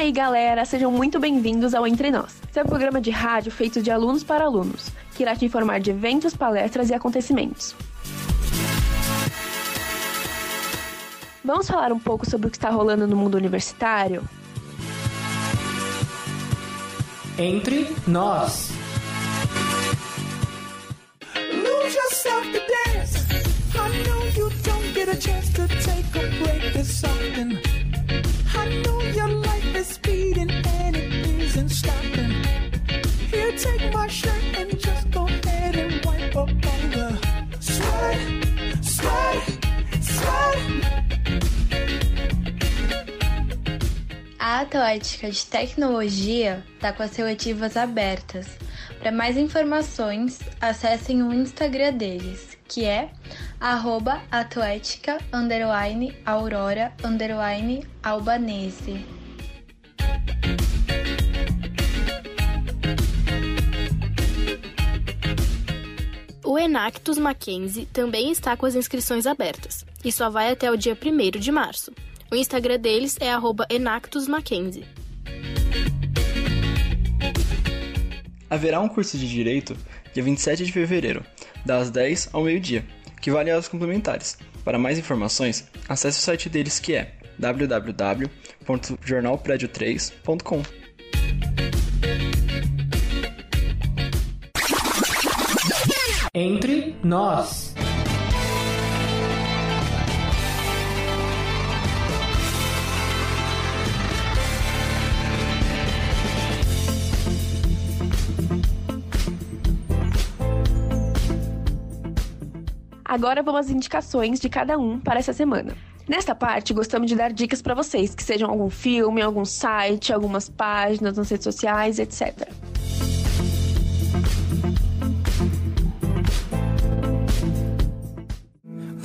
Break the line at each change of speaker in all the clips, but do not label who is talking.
Aí, galera, sejam muito bem-vindos ao Entre Nós, seu programa de rádio feito de alunos para alunos, que irá te informar de eventos, palestras e acontecimentos. Vamos falar um pouco sobre o que está rolando no mundo universitário?
Entre nós.
Lose yourself to dance. I know you don't get a chance to take a break this often.
A Atlética de Tecnologia está com as seletivas abertas. Para mais informações, acessem o Instagram deles, que é arroba
O Enactus Mackenzie também está com as inscrições abertas e só vai até o dia 1 de março. O Instagram deles é arroba Enactus Mackenzie.
Haverá um curso de Direito dia 27 de fevereiro, das 10 ao meio-dia, que vale aulas complementares. Para mais informações, acesse o site deles que é www.jornalpredio3.com.
Entre nós.
Agora vamos às indicações de cada um para essa semana. Nesta parte, gostamos de dar dicas para vocês, que sejam algum filme, algum site, algumas páginas nas redes sociais, etc.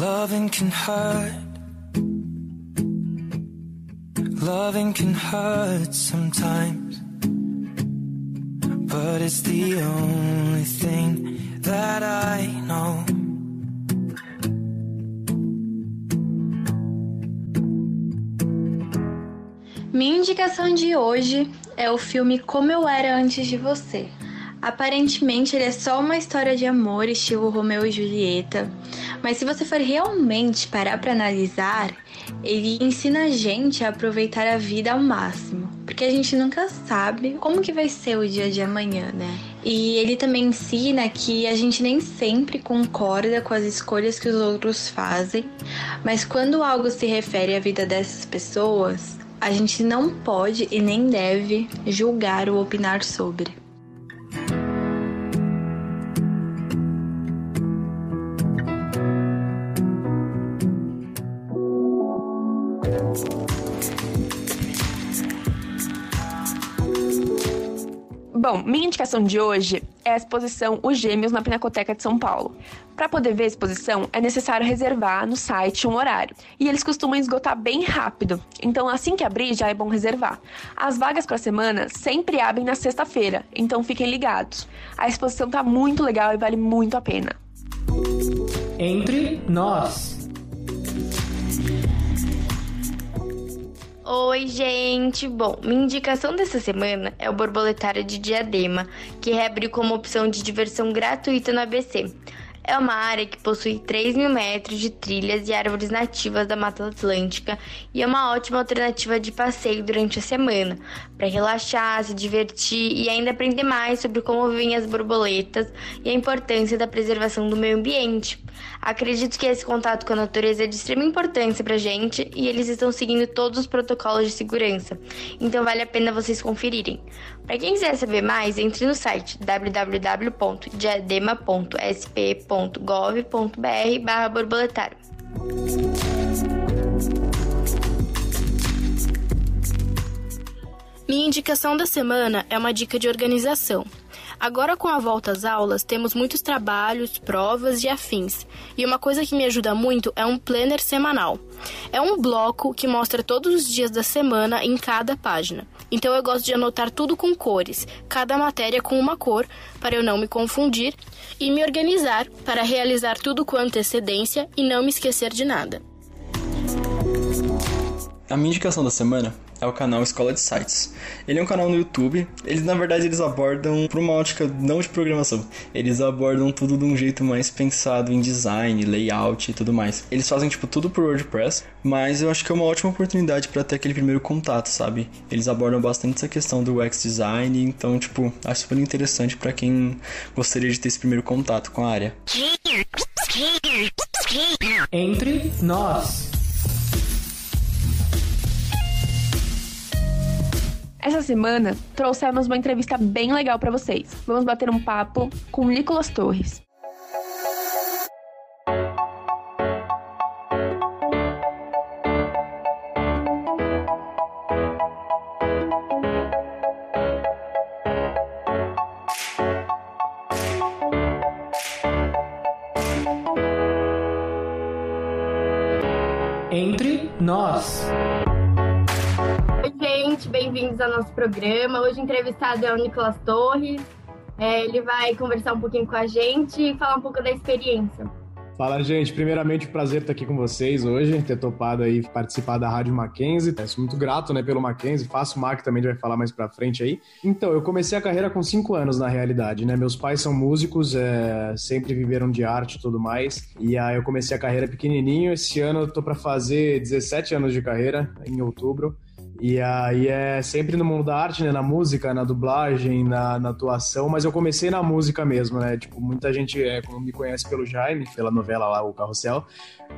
Loving can hurt. Loving can hurt sometimes. But it's the only thing that I know.
Minha indicação de hoje é o filme Como Eu Era Antes de Você. Aparentemente ele é só uma história de amor estilo Romeu e Julieta, mas se você for realmente parar para analisar, ele ensina a gente a aproveitar a vida ao máximo, porque a gente nunca sabe como que vai ser o dia de amanhã, né? E ele também ensina que a gente nem sempre concorda com as escolhas que os outros fazem, mas quando algo se refere à vida dessas pessoas, a gente não pode e nem deve julgar ou opinar sobre.
Bom, minha indicação de hoje é a exposição Os Gêmeos na Pinacoteca de São Paulo. Para poder ver a exposição, é necessário reservar no site um horário. E eles costumam esgotar bem rápido, então assim que abrir já é bom reservar. As vagas para a semana sempre abrem na sexta-feira, então fiquem ligados. A exposição tá muito legal e vale muito a pena.
Entre nós.
Oi, gente! Bom, minha indicação dessa semana é o Borboletário de Diadema, que reabriu como opção de diversão gratuita no ABC. É uma área que possui 3 mil metros de trilhas e árvores nativas da Mata Atlântica e é uma ótima alternativa de passeio durante a semana, para relaxar, se divertir e ainda aprender mais sobre como vivem as borboletas e a importância da preservação do meio ambiente. Acredito que esse contato com a natureza é de extrema importância pra gente e eles estão seguindo todos os protocolos de segurança, então vale a pena vocês conferirem. Para quem quiser saber mais, entre no site www.diadema.sp.gov.br borboletário.
Minha indicação da semana é uma dica de organização. Agora, com a volta às aulas, temos muitos trabalhos, provas e afins. E uma coisa que me ajuda muito é um planner semanal. É um bloco que mostra todos os dias da semana em cada página. Então eu gosto de anotar tudo com cores, cada matéria com uma cor, para eu não me confundir e me organizar para realizar tudo com antecedência e não me esquecer de nada.
A minha indicação da semana é o canal Escola de Sites. Ele é um canal no YouTube. Eles, na verdade, eles abordam por uma ótica não de programação. Eles abordam tudo de um jeito mais pensado em design, layout e tudo mais. Eles fazem tipo tudo por WordPress, mas eu acho que é uma ótima oportunidade para ter aquele primeiro contato, sabe? Eles abordam bastante essa questão do UX design, então tipo, acho super interessante para quem gostaria de ter esse primeiro contato com a área.
Entre nós.
Essa semana trouxemos uma entrevista bem legal para vocês. Vamos bater um papo com Nicolas Torres.
Entre nós.
Gente, bem-vindos ao nosso programa. Hoje entrevistado é o Nicolas Torres. É, ele vai conversar um pouquinho com a gente e falar um pouco da experiência.
Fala, gente. Primeiramente, prazer estar aqui com vocês hoje, ter topado aí participar da Rádio Mackenzie. Eu sou muito grato, né, pelo Mackenzie. Faço o Mac também, a gente vai falar mais pra frente aí. Então, eu comecei a carreira com cinco anos, na realidade, né? Meus pais são músicos, é, sempre viveram de arte e tudo mais. E aí eu comecei a carreira pequenininho. Esse ano eu tô pra fazer 17 anos de carreira, em outubro. E aí é sempre no mundo da arte, né? Na música, na dublagem, na, na atuação, mas eu comecei na música mesmo, né? Tipo, muita gente é, me conhece pelo Jaime, pela novela lá, O Carrossel,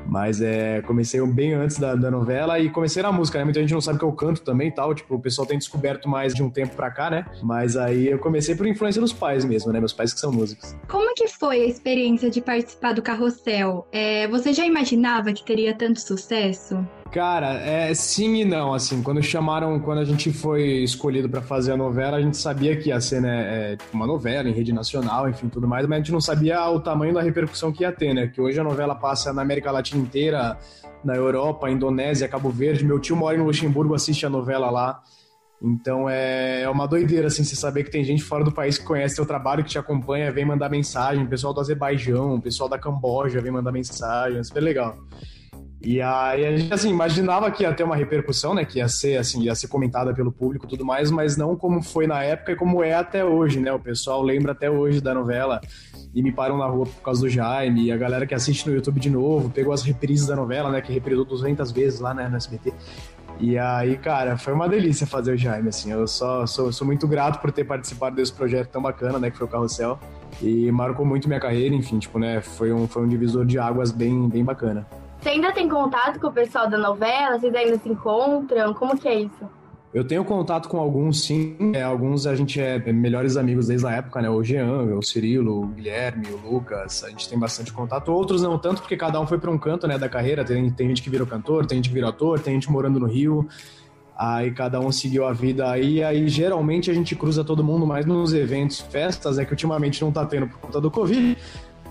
mas é, comecei bem antes da, da novela e comecei na música, né? Muita gente não sabe que eu canto também e tal, tipo, o pessoal tem descoberto mais de um tempo pra cá, né? Mas aí eu comecei por influência dos pais mesmo, né? Meus pais que são músicos.
Como que foi a experiência de participar do Carrossel? É, você já imaginava que teria tanto sucesso?
Cara, é sim e não, assim, quando chamaram, quando a gente foi escolhido para fazer a novela, a gente sabia que ia ser, né, é, tipo uma novela em rede nacional, enfim, tudo mais, mas a gente não sabia o tamanho da repercussão que ia ter, né, que hoje a novela passa na América Latina inteira, na Europa, Indonésia, Cabo Verde, meu tio mora em Luxemburgo, assiste a novela lá, então é, é uma doideira, assim, você saber que tem gente fora do país que conhece seu trabalho, que te acompanha, vem mandar mensagem, pessoal do Azerbaijão, pessoal da Camboja vem mandar mensagem, é super legal. E aí a gente assim, imaginava que ia ter uma repercussão, né? Que ia ser assim, ia ser comentada pelo público e tudo mais, mas não como foi na época e como é até hoje, né? O pessoal lembra até hoje da novela e me param na rua por causa do Jaime, e a galera que assiste no YouTube de novo, pegou as reprises da novela, né? Que reprisou 200 vezes lá né, no SBT. E aí, cara, foi uma delícia fazer o Jaime, assim. Eu só sou, sou muito grato por ter participado desse projeto tão bacana, né? Que foi o Carrossel. E marcou muito minha carreira, enfim, tipo, né? Foi um, foi um divisor de águas bem, bem bacana.
Você ainda tem contato com o pessoal da novela? Vocês ainda se encontram? Como que é isso?
Eu tenho contato com alguns, sim. É, alguns a gente é melhores amigos desde a época, né? O Jean, o Cirilo, o Guilherme, o Lucas. A gente tem bastante contato. Outros não tanto, porque cada um foi para um canto, né, da carreira. Tem, tem gente que virou cantor, tem gente que virou ator, tem gente morando no Rio. Aí cada um seguiu a vida aí, aí geralmente a gente cruza todo mundo mais nos eventos, festas, é que ultimamente não tá tendo por conta do Covid,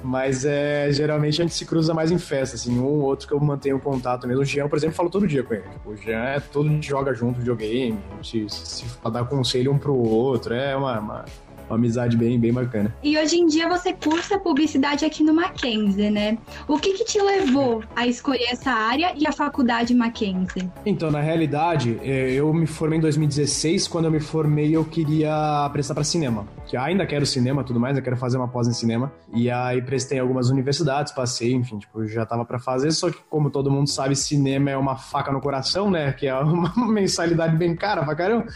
mas é, geralmente a gente se cruza mais em festa, assim, um ou outro que eu mantenho contato mesmo. O Jean, por exemplo, falo todo dia com ele. Tipo, o Jean é todo dia joga junto videogame, se, se, se dar conselho um pro outro, é uma, uma, uma amizade bem, bem bacana.
E hoje em dia você cursa publicidade aqui no Mackenzie, né? O que, que te levou a escolher essa área e a faculdade Mackenzie?
Então, na realidade, é, eu me formei em 2016. Quando eu me formei, eu queria prestar para cinema. Que ainda quero cinema tudo mais, eu quero fazer uma pós em cinema. E aí prestei em algumas universidades, passei, enfim, tipo, já tava para fazer. Só que, como todo mundo sabe, cinema é uma faca no coração, né? Que é uma mensalidade bem cara pra caramba.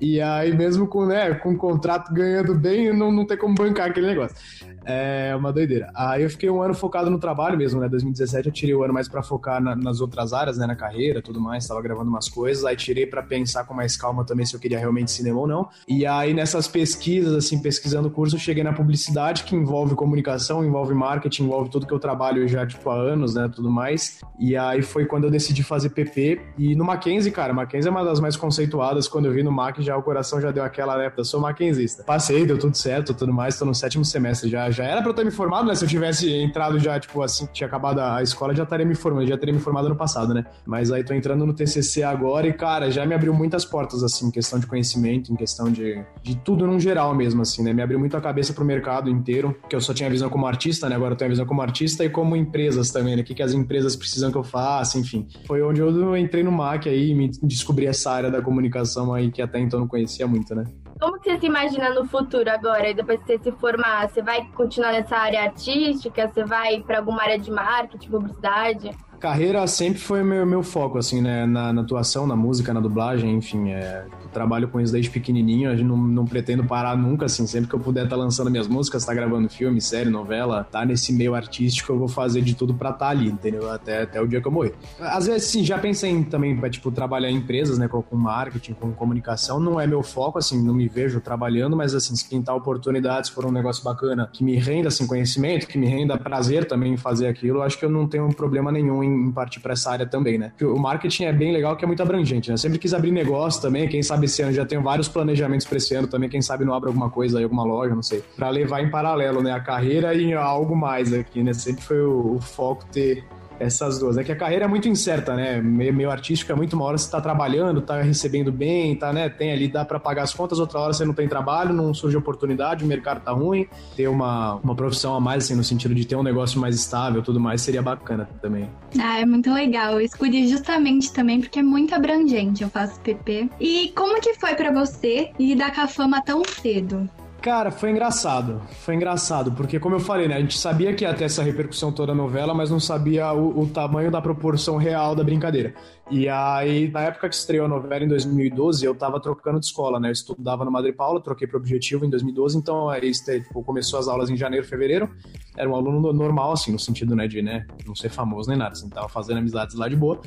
E aí, mesmo com, né, com o contrato ganhando bem, não, não tem como bancar aquele negócio. É uma doideira. Aí eu fiquei um ano focado no trabalho mesmo, né? 2017 eu tirei o ano mais para focar na, nas outras áreas, né? Na carreira, tudo mais. Tava gravando umas coisas. Aí tirei para pensar com mais calma também se eu queria realmente cinema ou não. E aí nessas pesquisas, assim, pesquisando o curso, eu cheguei na publicidade, que envolve comunicação, envolve marketing, envolve tudo que eu trabalho já, tipo, há anos, né? Tudo mais. E aí foi quando eu decidi fazer PP. E no Mackenzie, cara, Mackenzie é uma das mais conceituadas. Quando eu vi no Mac, já o coração já deu aquela, né? Eu sou mackenzista. Passei, deu tudo certo, tudo mais. Tô no sétimo semestre já já era pra eu ter me formado, né? Se eu tivesse entrado já, tipo, assim, tinha acabado a escola, já estaria me formando, já teria me formado no passado, né? Mas aí tô entrando no TCC agora e, cara, já me abriu muitas portas, assim, em questão de conhecimento, em questão de, de tudo num geral mesmo, assim, né? Me abriu muito a cabeça pro mercado inteiro, que eu só tinha visão como artista, né? Agora eu tenho a visão como artista e como empresas também, né? O que, que as empresas precisam que eu faça, enfim. Foi onde eu entrei no MAC aí e me descobri essa área da comunicação aí que até então não conhecia muito, né?
Como você se imagina no futuro agora, depois que você se formar? Você vai continuar nessa área artística? Você vai para alguma área de marketing, publicidade?
Carreira sempre foi meu, meu foco, assim, né? Na, na atuação, na música, na dublagem, enfim. É, trabalho com isso desde pequenininho, não, não pretendo parar nunca, assim. Sempre que eu puder estar tá lançando minhas músicas, tá gravando filme, série, novela, tá nesse meio artístico, eu vou fazer de tudo pra estar tá ali, entendeu? Até, até o dia que eu morrer. Às vezes, sim, já pensei em, também pra, tipo, trabalhar em empresas, né? Com, com marketing, com comunicação. Não é meu foco, assim, não me vejo trabalhando, mas, assim, se pintar oportunidades for um negócio bacana que me renda, assim, conhecimento, que me renda prazer também em fazer aquilo, acho que eu não tenho problema nenhum em em partir para essa área também, né? O marketing é bem legal, que é muito abrangente, né? Sempre quis abrir negócio também, quem sabe esse ano já tenho vários planejamentos para esse ano também, quem sabe não abre alguma coisa aí, alguma loja, não sei, para levar em paralelo, né? A carreira e algo mais aqui, né? Sempre foi o, o foco ter essas duas. É que a carreira é muito incerta, né? Meio, meio artístico é muito uma hora você tá trabalhando, tá recebendo bem, tá, né? Tem ali, dá para pagar as contas, outra hora você não tem trabalho, não surge oportunidade, o mercado tá ruim. Ter uma, uma profissão a mais, assim, no sentido de ter um negócio mais estável tudo mais, seria bacana também.
Ah, é muito legal. Eu escolhi justamente também porque é muito abrangente. Eu faço PP. E como que foi para você lidar com a fama tão cedo?
Cara, foi engraçado. Foi engraçado, porque como eu falei, né? A gente sabia que ia ter essa repercussão toda a novela, mas não sabia o, o, tamanho da proporção real da brincadeira. E aí, na época que estreou a novela, em 2012, eu tava trocando de escola, né? Eu estudava no Madre Paula, troquei pro Objetivo em 2012, então aí tipo, começou as aulas em janeiro, fevereiro. Era um aluno normal, assim, no sentido, né, de né, não ser famoso nem nada, assim, tava fazendo amizades lá de boa.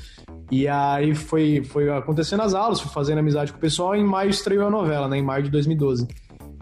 E aí foi, foi acontecendo as aulas, fui fazendo amizade com o pessoal, e em maio estreou a novela, né? Em maio de 2012.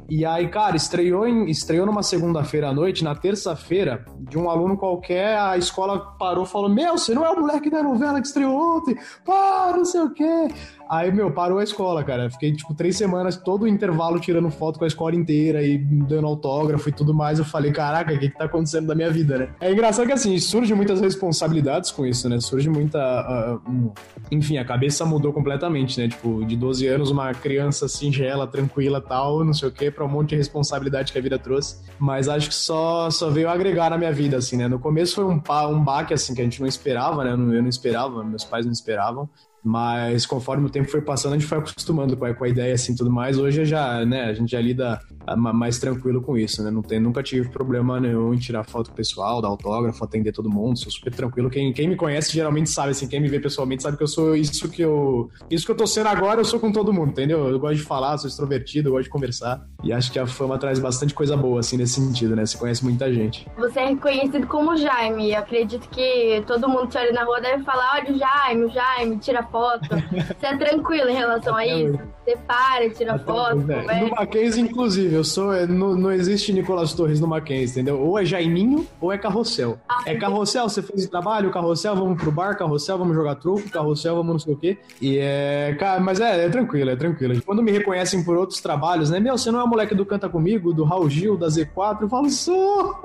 E aí, cara, estreou, em, estreou numa segunda-feira à noite, na terça-feira, de um aluno qualquer, a escola parou e falou: Meu, você não é o moleque da novela que estreou ontem? Pá, não sei o quê. Aí, meu, parou a escola, cara. Fiquei, tipo, três semanas, todo o intervalo tirando foto com a escola inteira e dando autógrafo e tudo mais. Eu falei, caraca, o que que tá acontecendo na minha vida, né? É engraçado que, assim, surge muitas responsabilidades com isso, né? Surge muita... Uh. Enfim, a cabeça mudou completamente, né? Tipo, de 12 anos, uma criança singela, tranquila tal, não sei o quê, pra um monte de responsabilidade que a vida trouxe. Mas acho que só, só veio agregar na minha vida, assim, né? No começo foi um, um baque, assim, que a gente não esperava, né? Eu não, eu não esperava, meus pais não esperavam. Mas conforme o tempo foi passando, a gente foi acostumando com a, com a ideia assim tudo mais. Hoje já, né, a gente já lida mais tranquilo com isso, né? Não tem, nunca tive problema nenhum em tirar foto pessoal, dar autógrafo, atender todo mundo, sou super tranquilo. Quem, quem me conhece geralmente sabe, assim, quem me vê pessoalmente sabe que eu sou isso que eu. Isso que eu tô sendo agora, eu sou com todo mundo, entendeu? Eu gosto de falar, sou extrovertido, eu gosto de conversar. E acho que a fama traz bastante coisa boa, assim, nesse sentido, né? Você conhece muita gente.
Você é reconhecido como Jaime. Eu acredito que todo mundo te olha na rua deve falar: olha o Jaime, o Jaime, tira foto. Você é tranquilo em relação a isso? Você para, tira Até foto,
conversa. No Mackenzie, inclusive, eu sou. É, não, não existe Nicolas Torres no Mackenzie, entendeu? Ou é Jaiminho ou é Carrossel. Ah, é Carrossel, você fez o trabalho, Carrossel, vamos pro bar, Carrossel, vamos jogar truco, Carrossel, vamos não sei o quê. E é. Cara, mas é, é tranquilo, é tranquilo. Quando me reconhecem por outros trabalhos, né? Meu, você não é o moleque do Canta Comigo, do Raul Gil, da Z4? Eu falo, sou!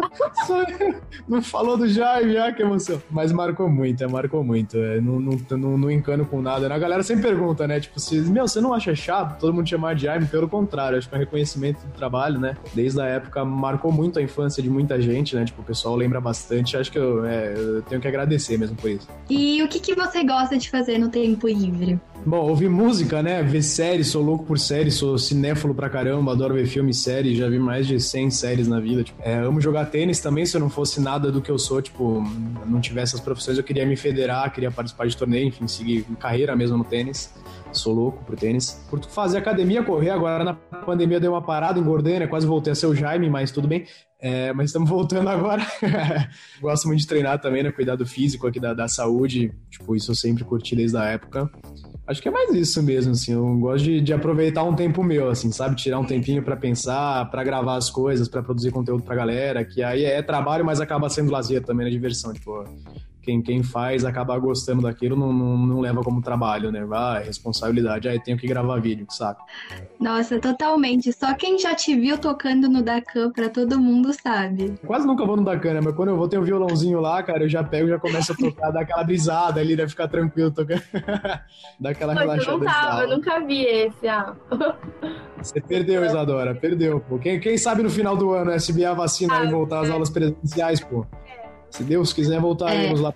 sou. Não falou do Jaime, ah, que emoção. Mas marcou muito, é, marcou muito. É, não, não, não, não encano com com nada. Né? A galera sempre pergunta, né? Tipo, se, meu, você não acha chato todo mundo chamar de Jaime? Pelo contrário, acho que é reconhecimento do trabalho, né? Desde a época marcou muito a infância de muita gente, né? Tipo, o pessoal lembra bastante. Acho que eu, é, eu tenho que agradecer mesmo por isso.
E o que, que você gosta de fazer no tempo livre?
Bom, ouvir música, né? Ver séries, sou louco por séries, sou cinéfilo pra caramba, adoro ver filme e série, já vi mais de 100 séries na vida. Tipo, é, amo jogar tênis também, se eu não fosse nada do que eu sou, tipo, não tivesse as profissões, eu queria me federar, queria participar de torneio, enfim, seguir carreira mesmo no tênis. Sou louco pro tênis. Por fazer academia, correr, agora na pandemia deu uma parada, engordei, né? Quase voltei a ser o Jaime, mas tudo bem. É, mas estamos voltando agora. Gosto muito de treinar também, né? Cuidar do físico aqui, da, da saúde. Tipo, isso eu sempre curti desde a época. Acho que é mais isso mesmo, assim. Eu gosto de, de aproveitar um tempo meu, assim, sabe? Tirar um tempinho para pensar, para gravar as coisas, para produzir conteúdo pra galera, que aí é trabalho, mas acaba sendo lazer também, né? Diversão. Tipo, quem, quem faz acaba gostando daquilo não, não, não leva como trabalho, né? Vai, responsabilidade. Aí tenho que gravar vídeo, saco?
Nossa, totalmente. Só quem já te viu tocando no Dacan pra todo mundo sabe.
Quase nunca vou no Dacan, né? Mas quando eu vou ter um violãozinho lá, cara, eu já pego, já começo a tocar, dar aquela brisada ali, né? Ficar tranquilo tocando. Dá aquela relaxada.
eu não tava, eu nunca vi esse, ah.
Você perdeu, Isadora, perdeu, pô. Quem, quem sabe no final do ano, SBA vacina
Ah,
e voltar às aulas presenciais, pô. Se Deus quiser, voltaremos
É.
lá.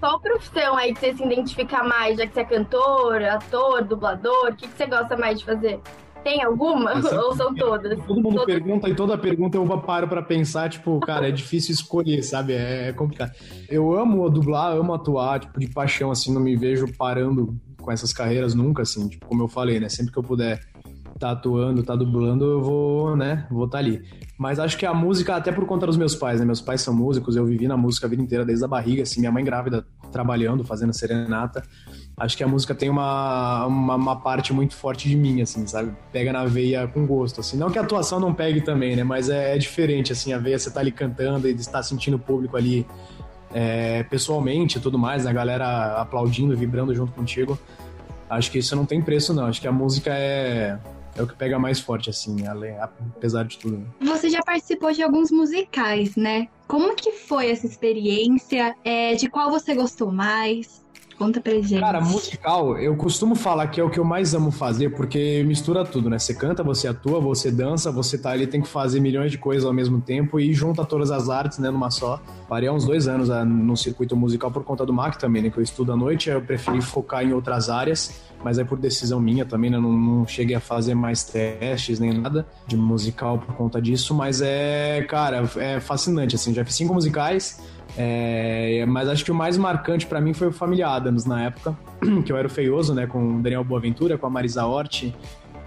Qual profissão aí que você se identifica mais, já que você é cantor, ator, dublador? O que, que você gosta mais de fazer? Tem alguma?
Essa-
Ou são todas?
Todo mundo pergunta e toda pergunta eu paro pra pensar, tipo, cara, é difícil escolher, sabe? É, é complicado. Eu amo dublar, amo atuar, tipo, de paixão, assim, não me vejo parando com essas carreiras nunca, assim, tipo, como eu falei, né? Sempre que eu puder tá atuando, tá dublando, eu vou, né, vou tá ali. Mas acho que a música, até por conta dos meus pais, né? Meus pais são músicos, eu vivi na música a vida inteira, desde a barriga, assim, minha mãe grávida, trabalhando, fazendo serenata. Acho que a música tem uma, uma, uma parte muito forte de mim, assim, sabe? Pega na veia com gosto, assim. Não que a atuação não pegue também, né? Mas é, é diferente, assim, a veia você tá ali cantando e está sentindo o público ali é, pessoalmente e tudo mais, né? a galera aplaudindo, vibrando junto contigo. Acho que isso não tem preço, não. Acho que a música é, é o que pega mais forte, assim, apesar de tudo. né?
Você já participou de alguns musicais, né? Como que foi essa experiência? É, de qual você gostou mais? Conta pra gente.
Cara, musical, eu costumo falar que é o que eu mais amo fazer, porque mistura tudo, né? Você canta, você atua, você dança, você tá ali, tem que fazer milhões de coisas ao mesmo tempo e junta todas as artes, né, numa só. Parei há uns dois anos ah, no circuito musical por conta do MAC também, né? Que eu estudo à noite, eu preferi focar em outras áreas, mas é por decisão minha também, né? Não, não cheguei a fazer mais testes nem nada de musical por conta disso, mas é, cara, é fascinante, assim. Já fiz cinco musicais. É, mas acho que o mais marcante pra mim foi o Família Adams na época, que eu era o feioso, né, com o Daniel Boaventura, com a Marisa Hort,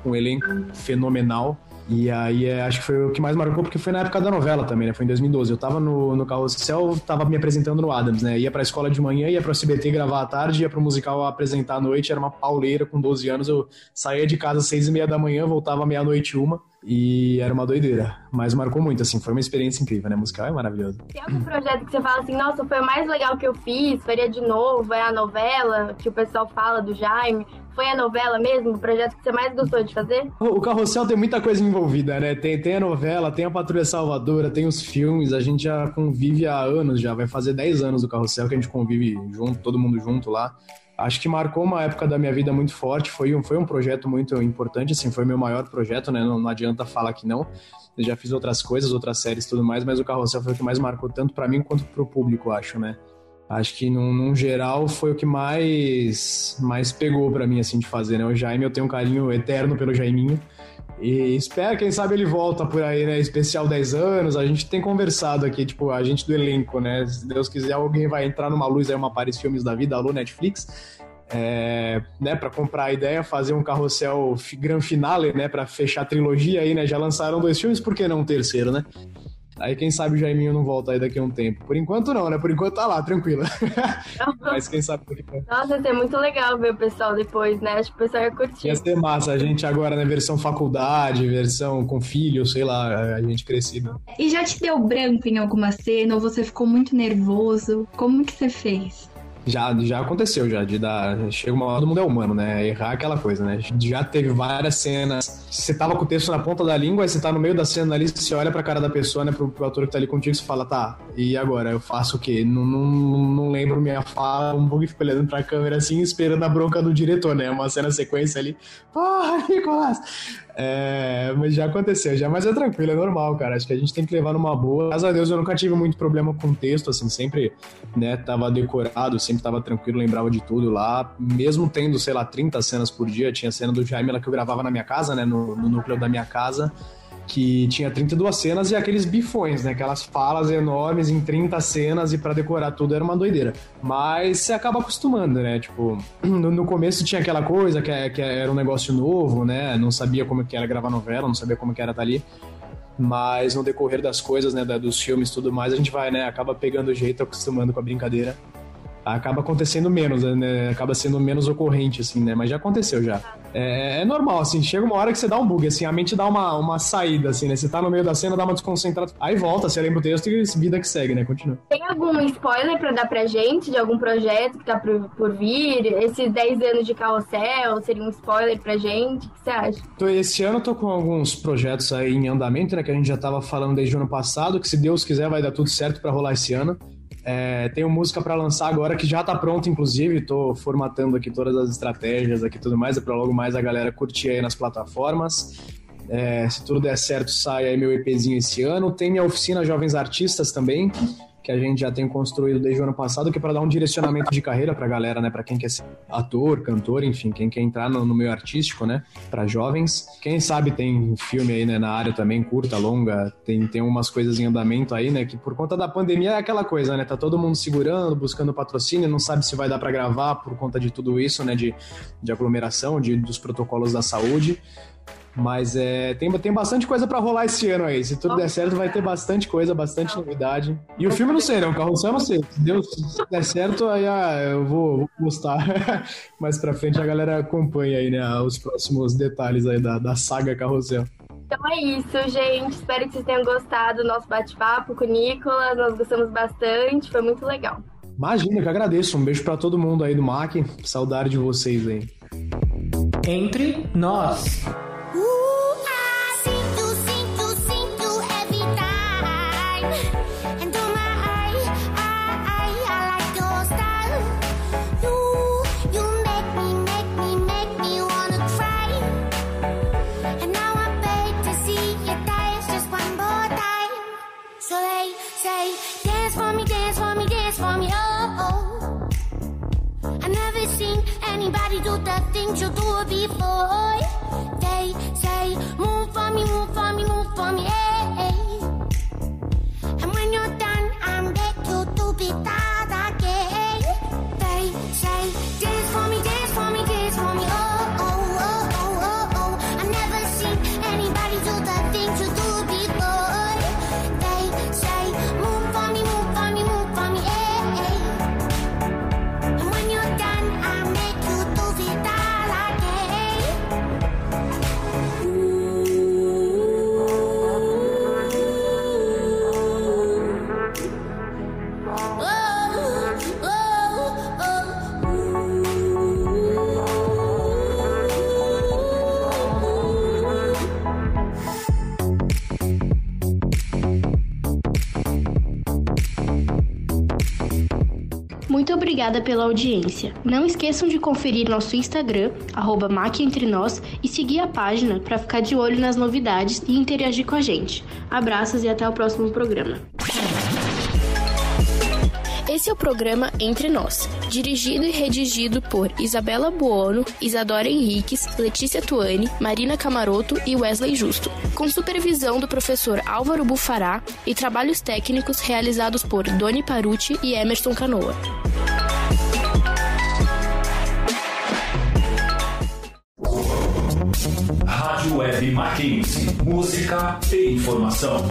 um elenco fenomenal. E aí é, acho que foi o que mais marcou, porque foi na época da novela também, né? Foi em 2012. Eu tava no, no Carrossel, tava me apresentando no Adams, né? Ia pra escola de manhã, ia pro CBT gravar à tarde, ia pro musical apresentar à noite. Era uma pauleira com 12 anos. Eu saía de casa às seis e meia da manhã, voltava meia-noite uma. E era uma doideira. Mas marcou muito, assim. Foi uma experiência incrível, né? Musical é maravilhoso.
Tem algum projeto que você fala assim, nossa, foi o mais legal que eu fiz, faria de novo, é a novela que o pessoal fala do Jaime. Foi a novela mesmo, o projeto que você mais gostou de fazer?
O Carrossel tem muita coisa envolvida, né? Tem, tem a novela, tem a Patrulha Salvadora, tem os filmes, a gente já convive há anos já, vai fazer 10 anos do Carrossel que a gente convive junto, todo mundo junto lá. Acho que marcou uma época da minha vida muito forte, foi um, foi um projeto muito importante, assim, foi meu maior projeto, né? Não, não adianta falar que não. Eu já fiz outras coisas, outras séries tudo mais, mas o Carrossel foi o que mais marcou tanto pra mim quanto pro público, acho, né? Acho que, num, num geral, foi o que mais, mais pegou pra mim, assim, de fazer, né? O Jaime, eu tenho um carinho eterno pelo Jaiminho. E espero, quem sabe ele volta por aí, né? Especial 10 anos. A gente tem conversado aqui, tipo, a gente do elenco, né? Se Deus quiser, alguém vai entrar numa luz aí, uma Paris Filmes da vida, alô Netflix. É, né, para comprar a ideia, fazer um carrossel gran finale, né, para fechar a trilogia aí, né? Já lançaram dois filmes, por que não um terceiro, né? Aí quem sabe o Jaiminho não volta aí daqui a um tempo. Por enquanto não, né? Por enquanto tá lá, tranquilo. Mas quem sabe daqui a
Nossa, ia ser muito legal ver o pessoal depois, né? Acho que o pessoal ia curtir.
Ia ser massa, a gente agora na versão faculdade, versão com filho, sei lá, a gente crescido.
E já te deu branco em alguma cena ou você ficou muito nervoso? Como que você fez?
Já, já aconteceu, já, de dar. Chega uma hora, todo mundo é humano, né? Errar é aquela coisa, né? Já teve várias cenas você tava com o texto na ponta da língua, aí você tá no meio da cena ali, você olha pra cara da pessoa, né, pro, pro ator que tá ali contigo, você fala, tá, e agora? Eu faço o quê? Não, não, não lembro minha fala, um pouco fico olhando pra câmera assim, esperando a bronca do diretor, né? Uma cena sequência ali. Porra, Nicolas! É, mas já aconteceu, já, mas é tranquilo, é normal, cara. Acho que a gente tem que levar numa boa. Graças a Deus eu nunca tive muito problema com texto, assim, sempre, né, tava decorado, sempre tava tranquilo, lembrava de tudo lá. Mesmo tendo, sei lá, 30 cenas por dia, tinha cena do Jaime lá que eu gravava na minha casa, né, no, no núcleo da minha casa que tinha 32 cenas e aqueles bifões, né? Aquelas falas enormes em 30 cenas e para decorar tudo era uma doideira. Mas você acaba acostumando, né? Tipo, no, no começo tinha aquela coisa que, que, era um negócio novo, né? Não sabia como que era gravar novela, não sabia como que era estar tá ali. Mas no decorrer das coisas, né, dos filmes e tudo mais, a gente vai, né, acaba pegando o jeito, acostumando com a brincadeira acaba acontecendo menos, né? Acaba sendo menos ocorrente, assim, né? Mas já aconteceu já. É, é, normal, assim, chega uma hora que você dá um bug, assim, a mente dá uma, uma saída, assim, né? Você tá no meio da cena, dá uma desconcentrada, aí volta, você lembra o texto e vida que segue, né? Continua.
Tem algum spoiler pra dar pra gente de algum projeto que tá por, por vir? Esses 10 anos de carrossel seria um spoiler pra gente? O que você acha?
Então, esse ano eu tô com alguns projetos aí em andamento, né? Que a gente já tava falando desde o ano passado, que se Deus quiser vai dar tudo certo para rolar esse ano. É, tenho música para lançar agora que já tá pronta, inclusive. Estou formatando aqui todas as estratégias aqui tudo mais, é para logo mais a galera curtir aí nas plataformas. É, se tudo der certo, sai aí meu EPzinho esse ano. Tem minha oficina Jovens Artistas também, que a gente já tem construído desde o ano passado, que é para dar um direcionamento de carreira para a galera, né? Para quem quer ser ator, cantor, enfim, quem quer entrar no, no meio artístico, né? Para jovens. Quem sabe tem filme aí né, na área também, curta, longa, tem, tem umas coisas em andamento aí, né? Que por conta da pandemia é aquela coisa, né? Tá todo mundo segurando, buscando patrocínio, não sabe se vai dar para gravar por conta de tudo isso, né? De, de aglomeração, de, dos protocolos da saúde. Mas é, tem, tem bastante coisa para rolar esse ano aí. Se tudo der certo, vai ter bastante coisa, bastante novidade. E o filme não sei, não. Carrossel não sei. Se Deus se der certo, aí ah, eu vou, vou postar. Mais pra frente a galera acompanha aí, né? Os próximos detalhes aí da, da saga Carrossel.
Então é isso, gente. Espero que vocês tenham gostado do nosso bate-papo com o Nicolas. Nós gostamos bastante, foi muito legal.
Imagina, que agradeço. Um beijo para todo mundo aí do MAC. Saudade de vocês aí.
Entre nós.
Muito obrigada pela audiência. Não esqueçam de conferir nosso Instagram, MacEntreNós, e seguir a página para ficar de olho nas novidades e interagir com a gente. Abraços e até o próximo programa. Esse é o programa Entre Nós, dirigido e redigido por Isabela Buono, Isadora Henriques, Letícia Tuani, Marina Camaroto e Wesley Justo, com supervisão do professor Álvaro Bufará e trabalhos técnicos realizados por Doni Paruti e Emerson Canoa.
Rádio Web Mackenzie. Música e informação.